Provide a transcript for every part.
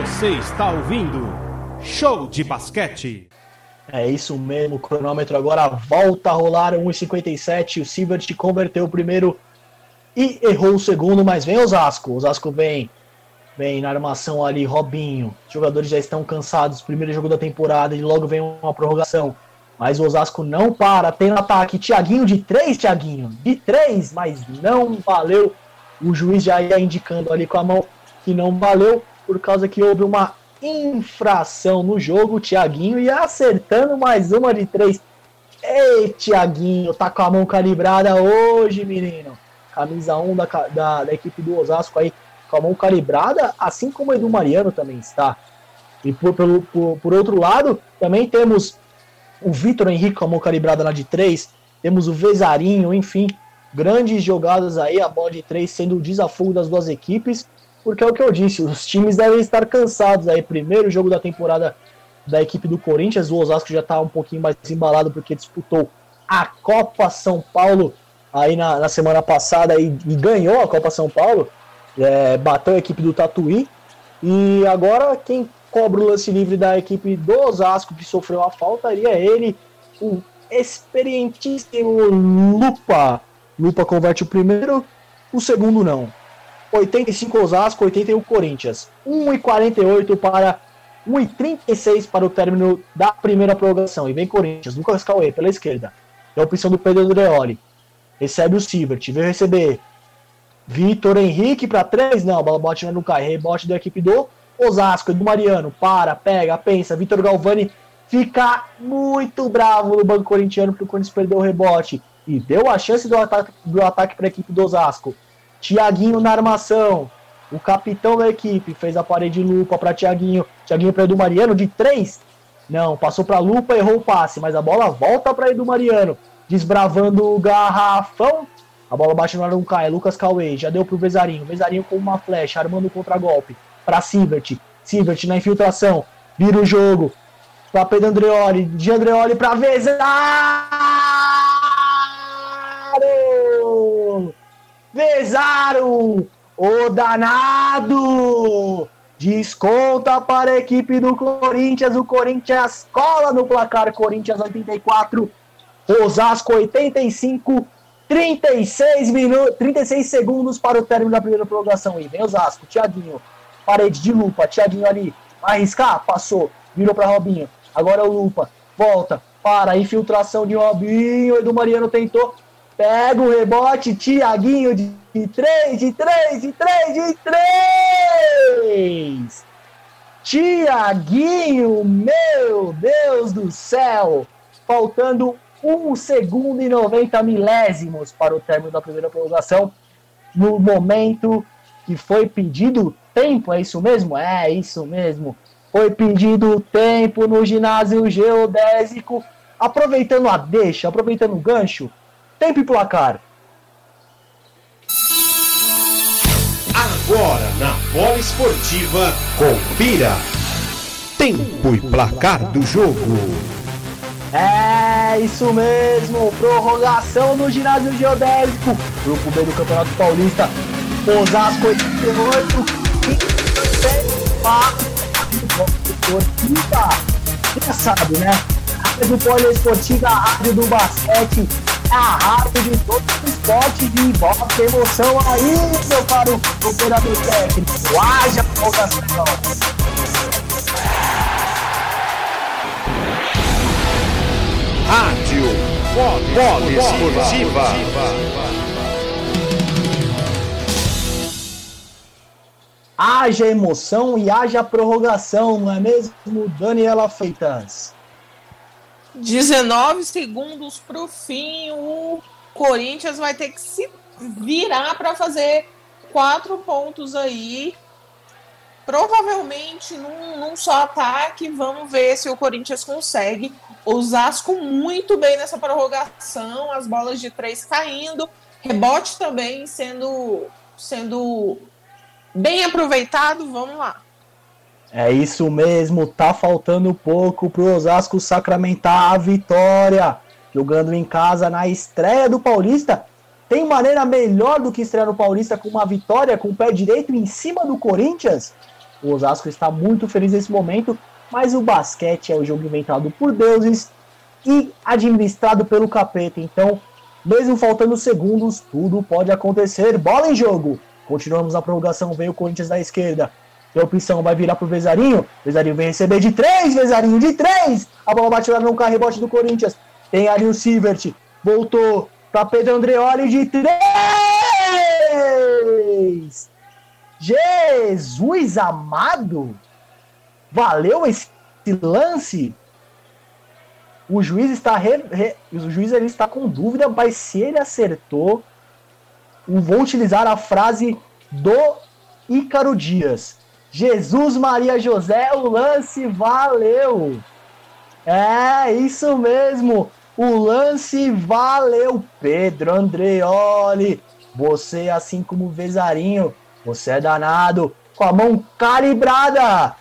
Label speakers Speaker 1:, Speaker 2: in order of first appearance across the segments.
Speaker 1: Você está ouvindo Show de Basquete.
Speaker 2: É isso mesmo, o cronômetro agora volta a rolar 1,57. O Silvert converteu o primeiro e errou o segundo, mas vem Osasco. Osasco vem, vem na armação ali, Robinho. Os jogadores já estão cansados. Primeiro jogo da temporada e logo vem uma prorrogação. Mas o Osasco não para, tem no ataque. Tiaguinho de três, Tiaguinho. De três, mas não valeu. O juiz já ia indicando ali com a mão que não valeu, por causa que houve uma infração no jogo. O Tiaguinho ia acertando mais uma de três. Ei, Tiaguinho, tá com a mão calibrada hoje, menino. Camisa 1 da, da, da equipe do Osasco aí, com a mão calibrada, assim como o Edu Mariano também está. E por, por, por, por outro lado, também temos o Vitor Henrique com a mão calibrada lá de três, temos o Vezarinho, enfim, grandes jogadas aí, a bola de três sendo o desafogo das duas equipes, porque é o que eu disse, os times devem estar cansados aí, primeiro jogo da temporada da equipe do Corinthians, o Osasco já está um pouquinho mais embalado porque disputou a Copa São Paulo aí na, na semana passada e, e, ganhou a Copa São Paulo, é, bateu a equipe do Tatuí, e agora quem cobra o lance livre da equipe do Osasco, que sofreu a falta, iria ele, o experientíssimo Lupa. Lupa converte o primeiro, o segundo não. 85 Osasco, 81 Corinthians. 1,48 para 1,36 para o término da primeira prorrogação. E vem Corinthians, Lucas Cauê pela esquerda. É a opção do Pedro Andreoli. Recebe o Sivert, veio receber. Vitor Henrique para 3, não, a bola bote no cai. Rebote da equipe do Osasco, do Mariano, para, pega, pensa. Vitor Galvani fica muito bravo no banco corintiano porque o Corinthians perdeu o rebote e deu a chance do ataque, do ataque para a equipe do Osasco. Tiaguinho na armação, o capitão da equipe fez a parede lupa para Tiaguinho. Tiaguinho para Edu Mariano de três. Não, passou para Lupa, errou o passe, mas a bola volta para Edu Mariano, desbravando o garrafão. A bola bate no ar, não cai. Lucas Cauê já deu pro Vezarinho. Vezarinho com uma flecha, armando o contra-golpe para Sivert. Sivert na infiltração, vira o jogo para Pedro Andreoli, de Andreoli para Vezaro! Vezaro! O danado! Desconta para a equipe do Corinthians. O Corinthians cola no placar. Corinthians 84, Osasco 85. 36 minutos, 36 segundos para o término da primeira prorrogação. E vem Osasco, Thiaguinho, parede de lupa, Thiaguinho ali, arriscar, passou, virou para Robinho. Agora o lupa, volta, para, infiltração de Robinho, Edu Mariano tentou, pega o rebote, Thiaguinho de, de 3, de 3, de 3, de 3! Tiaguinho, meu Deus do céu! Faltando 1 segundo e 90 milésimos para o término da primeira prorrogação. No momento que foi pedido tempo, é isso mesmo? É isso mesmo. Foi pedido tempo no ginásio geodésico, aproveitando a deixa, aproveitando o gancho. Tempo e placar.
Speaker 1: Agora na bola esportiva, confira. Tempo e placar do jogo.
Speaker 2: É isso mesmo, prorrogação no ginásio geodésico. Grupo B do Campeonato Paulista. Osasco 88, 26, Já sabe, né? A rádio poliesportiva, a rádio do basquete, é a rádio de todos os esportes de bota emoção aí, meu caro operador técnico. Haja prorrogação.
Speaker 1: Rádio Poliesportiva.
Speaker 2: Haja emoção e haja prorrogação, não é mesmo, Daniela Feitas?
Speaker 3: 19 segundos para o fim, o Corinthians vai ter que se virar para fazer quatro pontos aí. Provavelmente num, num só ataque. Vamos ver se o Corinthians consegue Osasco muito bem nessa prorrogação, as bolas de três caindo, rebote também sendo, sendo bem aproveitado. Vamos lá.
Speaker 2: É isso mesmo, tá faltando pouco pro Osasco sacramentar a vitória. Jogando em casa na estreia do Paulista. Tem maneira melhor do que estrear no Paulista com uma vitória com o pé direito em cima do Corinthians? O Osasco está muito feliz nesse momento, mas o basquete é o jogo inventado por deuses e administrado pelo capeta. Então, mesmo faltando segundos, tudo pode acontecer. Bola em jogo. Continuamos na prorrogação. Vem o Corinthians da esquerda. Tem opção, vai virar pro Vezarinho. Vezarinho vem receber de três, Vezarinho de três. A bola bate lá no carro, rebote do Corinthians. Tem ali o Sivert. Voltou para Pedro Andreoli de três. Jesus amado. Valeu esse lance? O juiz está re, re, o juiz ele está com dúvida, mas se ele acertou, vou utilizar a frase do Ícaro Dias. Jesus Maria José, o lance valeu. É, isso mesmo. O lance valeu. Pedro Andreoli, você assim como o Vezarinho, você é danado, com a mão calibrada.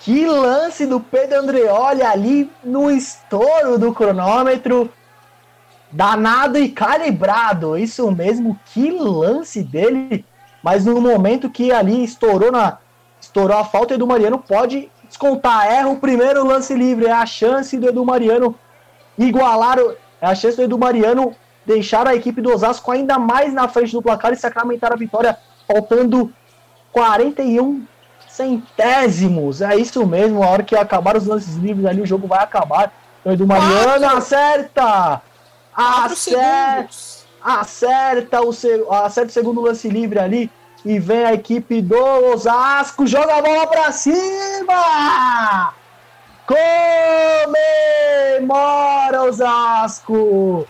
Speaker 2: Que lance do Pedro Andreoli ali no estouro do cronômetro. Danado e calibrado. Isso mesmo, que lance dele. Mas no momento que ali estourou na estourou a falta, Edu Mariano pode descontar. Erra o primeiro lance livre. É a chance do Edu Mariano igualar. É a chance do Edu Mariano deixar a equipe do Osasco ainda mais na frente do placar e sacramentar a vitória, faltando 41 centésimos. É isso mesmo, a hora que acabar os lances livres ali, o jogo vai acabar. Então, Edu Mariano acerta! Acerta! Acerta o, acerta o segundo lance livre ali. E vem a equipe do Osasco, joga a bola pra cima! Comemora Osasco!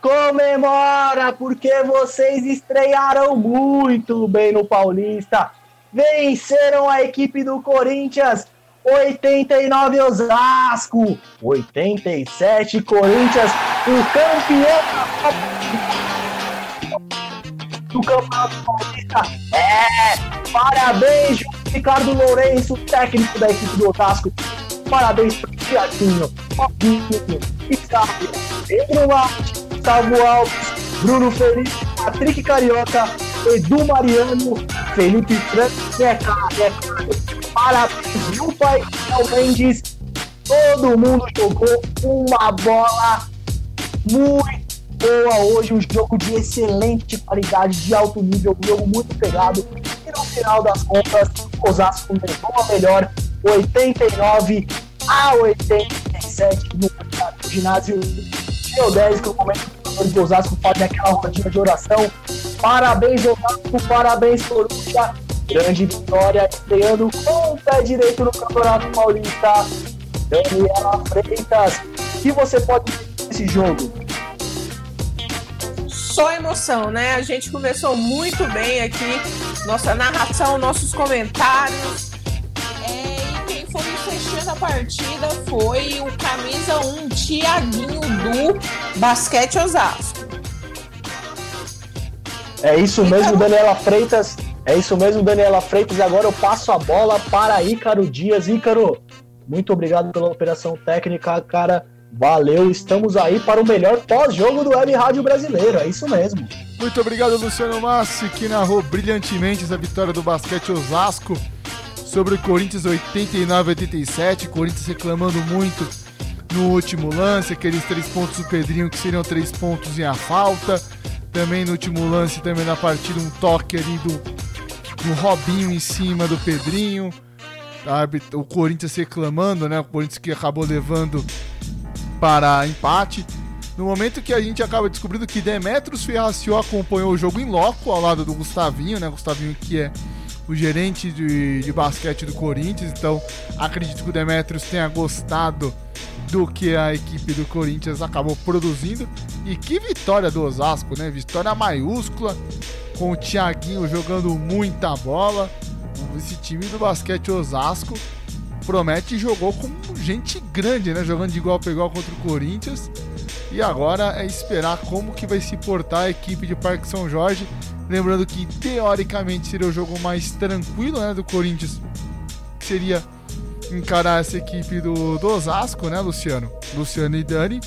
Speaker 2: Comemora porque vocês estrearam muito bem no Paulista venceram a equipe do Corinthians. 89 Osasco, 87 Corinthians, o campeão do Campeonato Paulista. É, parabéns, Ricardo Lourenço, técnico da equipe do Osasco. Parabéns para o Tiaguinho, Fabinho, Gustavo, Pedro Martins, Gustavo Alves, Bruno Felipe, Patrick Carioca, Edu Mariano, Felipe Franco, Zeca, Zeca, parabéns, viu, pai? Mendes, todo mundo jogou uma bola muito boa hoje, um jogo de excelente qualidade, de alto nível, um jogo muito pegado. E no final das contas, o Osasco levou a melhor 89 a 87 no ginásio geodésico, momento torcedores do Osasco fazem aquela rodinha de oração. Parabéns, Osasco, parabéns, Coruja. Grande vitória, estreando com o pé direito no Campeonato Paulista. Daniela Freitas, o que você pode dizer jogo?
Speaker 3: Só emoção, né? A gente começou muito bem aqui, nossa narração, nossos comentários. É, e quem foi fechando a partida foi o camisa 1 Tiaguinho do Basquete Osasco.
Speaker 2: É isso mesmo, Daniela Freitas. É isso mesmo, Daniela Freitas. E agora eu passo a bola para Ícaro Dias. Ícaro, muito obrigado pela operação técnica, cara. Valeu, estamos aí para o melhor pós-jogo do Web Rádio Brasileiro, é isso mesmo.
Speaker 4: Muito obrigado, Luciano Massi, que narrou brilhantemente essa vitória do basquete Osasco sobre o Corinthians 89-87. Corinthians reclamando muito no último lance, aqueles três pontos do Pedrinho que seriam três pontos em a falta. Também no último lance, também na partida, um toque ali do, do Robinho em cima do Pedrinho. O Corinthians reclamando, né? O Corinthians que acabou levando para empate. No momento que a gente acaba descobrindo que Demetrios Ferracio acompanhou o jogo em loco ao lado do Gustavinho, né? Gustavinho que é o gerente de, de basquete do Corinthians, então acredito que o Demetrios tenha gostado do que a equipe do Corinthians acabou produzindo. E que vitória do Osasco, né? Vitória maiúscula, com o Thiaguinho jogando muita bola. Esse time do basquete Osasco promete jogou com gente grande, né? Jogando de igual para igual contra o Corinthians. E agora é esperar como que vai se portar a equipe de Parque São Jorge. Lembrando que teoricamente seria o jogo mais tranquilo né, do Corinthians. Seria encarar essa equipe do, do Osasco, né, Luciano? Luciano e Dani.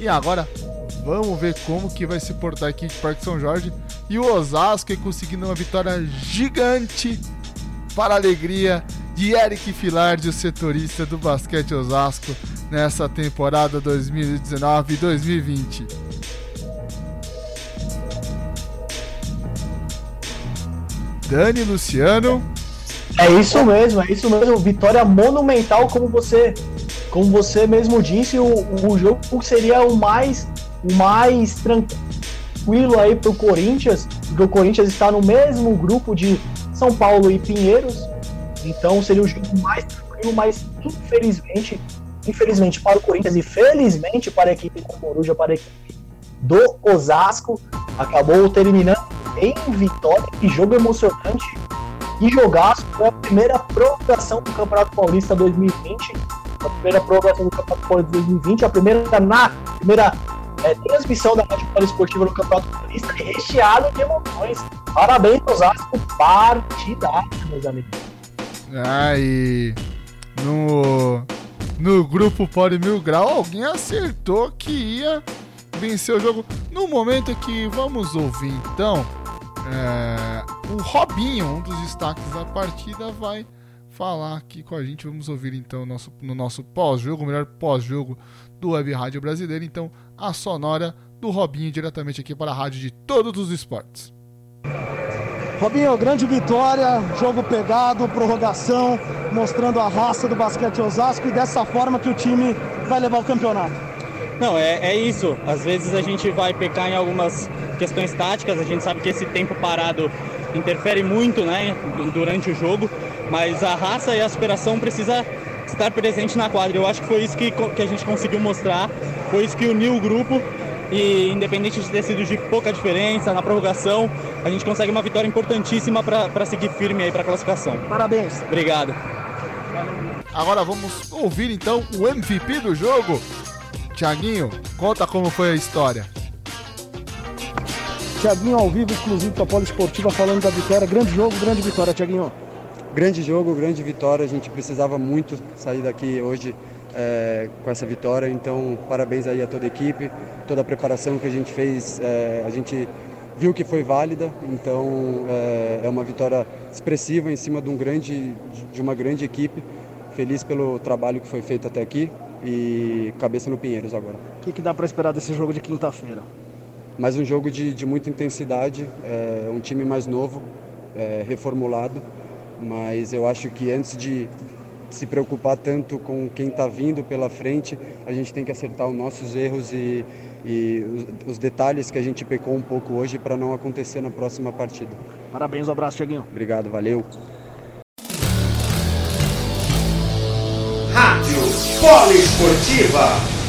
Speaker 4: E agora Vamos ver como que vai se portar aqui de Parque São Jorge. E o Osasco conseguindo uma vitória gigante para a alegria de Eric Filardi, o setorista do basquete Osasco, nessa temporada 2019-2020. Dani Luciano.
Speaker 2: É isso mesmo, é isso mesmo. Vitória monumental, como você, como você mesmo disse, o, o jogo seria o mais, o mais tranquilo aí para o Corinthians, porque o Corinthians está no mesmo grupo de São Paulo e Pinheiros, então seria o jogo mais tranquilo, mas infelizmente, infelizmente para o Corinthians e felizmente para a equipe da Coruja, para a equipe do Osasco, acabou terminando em vitória. Que jogo emocionante. E jogaço foi a primeira prorrogação do Campeonato Paulista 2020. A primeira prorrogação do Campeonato Paulista 2020, a primeira na primeira é, transmissão da Rádio Esportiva no Campeonato Paulista, recheado de emoções. Parabéns, Osasco, partidaço, meus amigos.
Speaker 4: Aí, no, no grupo Pode Mil Grau, alguém acertou que ia vencer o jogo. No momento que vamos ouvir, então, é, o Robinho, um dos destaques da partida, vai falar aqui com a gente. Vamos ouvir então nosso, no nosso pós-jogo, melhor pós-jogo do Web Rádio Brasileiro. Então, a sonora do Robinho diretamente aqui para a rádio de todos os esportes.
Speaker 5: Robinho, grande vitória, jogo pegado, prorrogação, mostrando a raça do basquete Osasco e dessa forma que o time vai levar o campeonato.
Speaker 6: Não, é, é isso. Às vezes a gente vai pecar em algumas questões táticas, a gente sabe que esse tempo parado interfere muito né, durante o jogo, mas a raça e a superação precisa estar presente na quadra. Eu acho que foi isso que, que a gente conseguiu mostrar, foi isso que uniu o grupo e independente de ter sido de pouca diferença na prorrogação, a gente consegue uma vitória importantíssima para seguir firme aí para a classificação.
Speaker 5: Parabéns.
Speaker 6: Obrigado.
Speaker 4: Agora vamos ouvir então o MVP do jogo. Tiaguinho, conta como foi a história.
Speaker 5: Tiaguinho ao vivo, exclusivo da Polo Esportiva, falando da vitória. Grande jogo, grande vitória, Tiaguinho.
Speaker 7: Grande jogo, grande vitória. A gente precisava muito sair daqui hoje é, com essa vitória. Então, parabéns aí a toda a equipe, toda a preparação que a gente fez, é, a gente viu que foi válida. Então, é, é, uma vitória expressiva em cima de, um grande, de uma grande equipe. Feliz pelo trabalho que foi feito até aqui e cabeça no Pinheiros agora.
Speaker 5: O que, que dá para esperar desse jogo de quinta-feira?
Speaker 7: Mais um jogo de, de muita intensidade, é, um time mais novo, é, reformulado, mas eu acho que antes de, se preocupar tanto com quem está vindo pela frente, a gente tem que acertar os nossos erros e, e os, os, detalhes que a gente pecou um pouco hoje para não acontecer na próxima partida.
Speaker 5: Parabéns, um abraço, Tiaguinho.
Speaker 7: Obrigado, valeu.
Speaker 1: Rádio Poliesportiva.